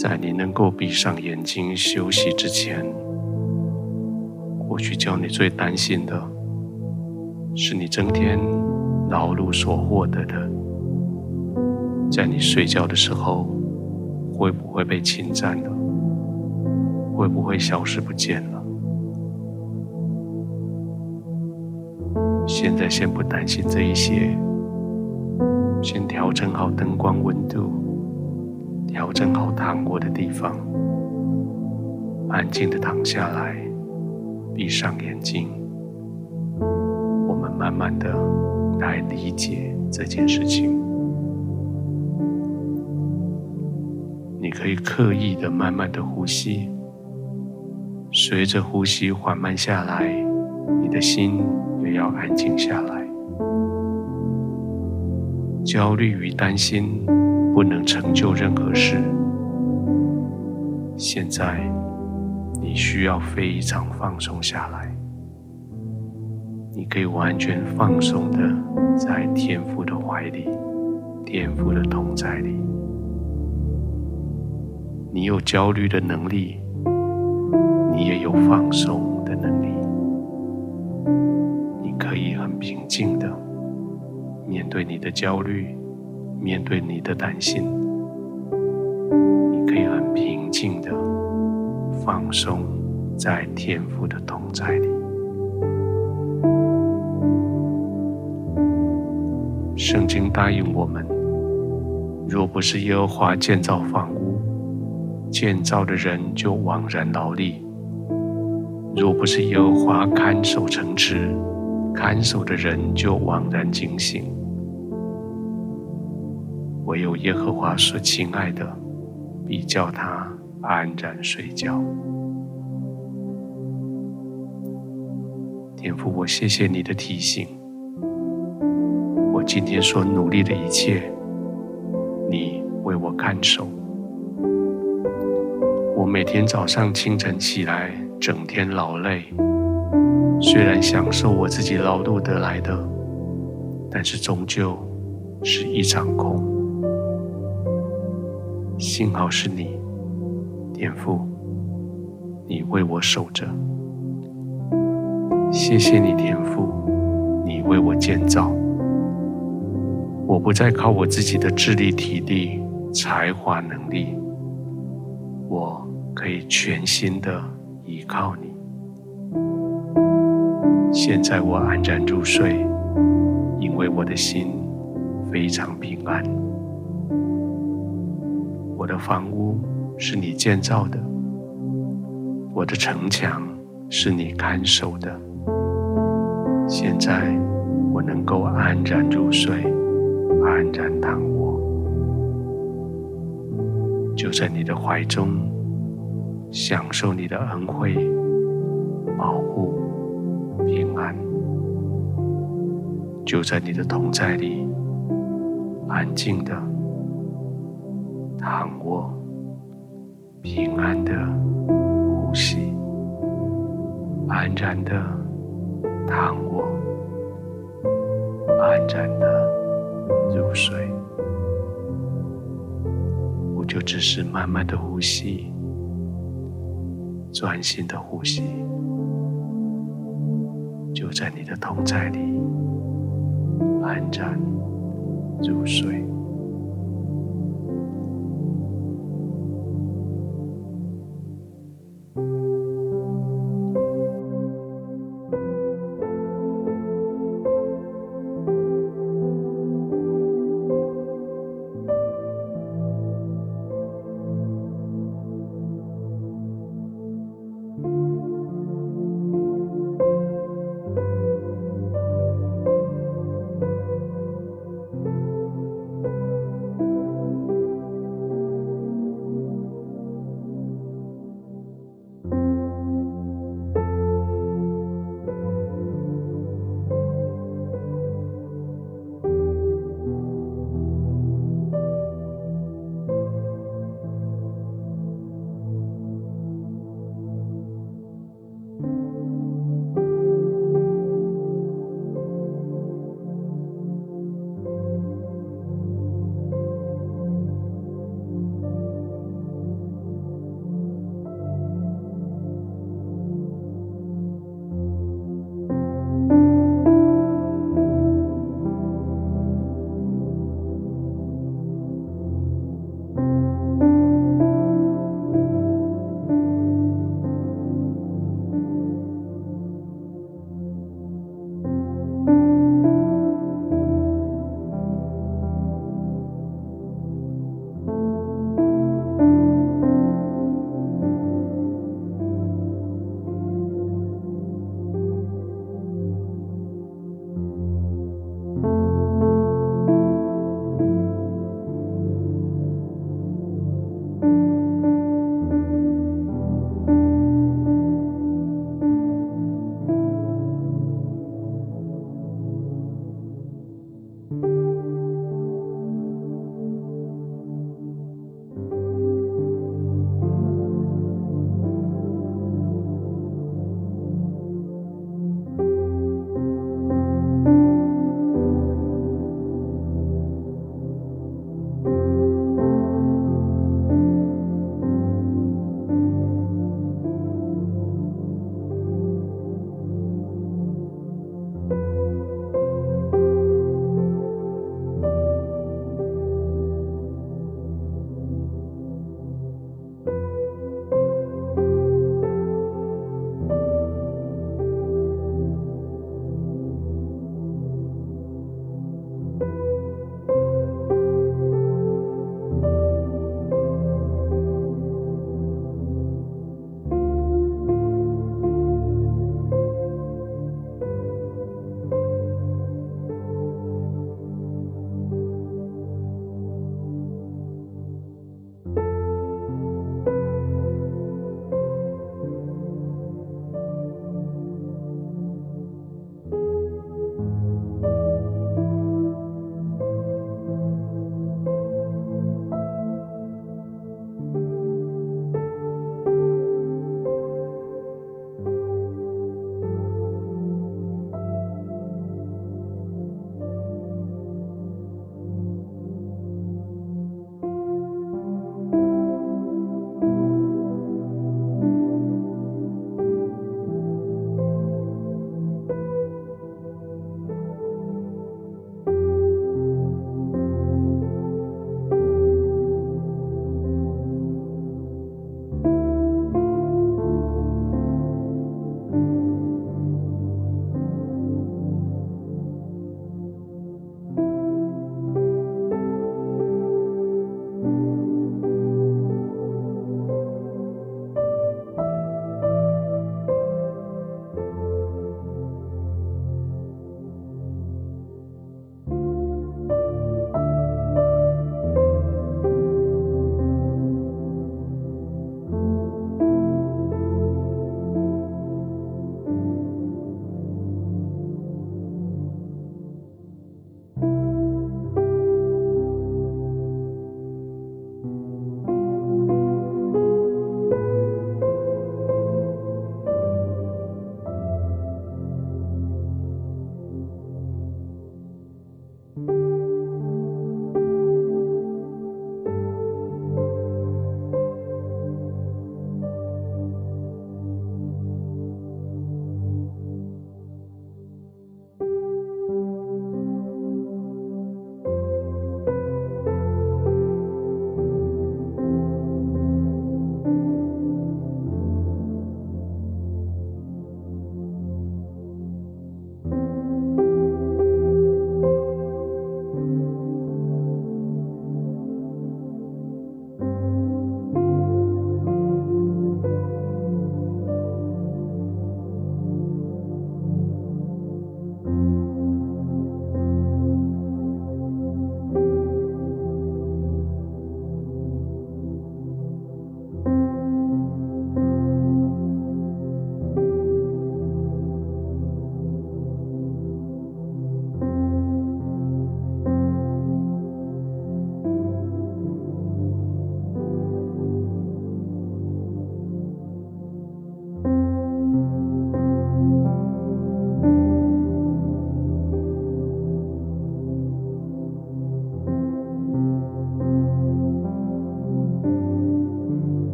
在你能够闭上眼睛休息之前，或许叫你最担心的是你整天劳碌所获得的，在你睡觉的时候会不会被侵占了？会不会消失不见了？现在先不担心这一些，先调整好灯光温度，调整好躺卧的地方，安静的躺下来，闭上眼睛，我们慢慢的来理解这件事情。你可以刻意的慢慢的呼吸。随着呼吸缓慢下来，你的心也要安静下来。焦虑与担心不能成就任何事。现在，你需要非常放松下来。你可以完全放松的在天父的怀里，天父的同在里。你有焦虑的能力。你也有放松的能力，你可以很平静的面对你的焦虑，面对你的担心，你可以很平静的放松在天父的同在里。圣经答应我们，若不是耶和华建造房屋，建造的人就枉然劳力。若不是耶和华看守城池，看守的人就枉然警醒。唯有耶和华是亲爱的，必叫他安然睡觉。天父，我谢谢你的提醒。我今天所努力的一切，你为我看守。我每天早上清晨起来。整天劳累，虽然享受我自己劳碌得来的，但是终究是一场空。幸好是你，天父，你为我守着。谢谢你，天父，你为我建造。我不再靠我自己的智力、体力、才华、能力，我可以全心的。依靠你，现在我安然入睡，因为我的心非常平安。我的房屋是你建造的，我的城墙是你看守的。现在我能够安然入睡，安然躺卧，就在你的怀中。享受你的恩惠、保护、平安，就在你的同在里，安静的躺卧，平安的呼吸，安然的躺卧，安然的入睡。我就只是慢慢的呼吸。专心的呼吸，就在你的同在里安然入睡。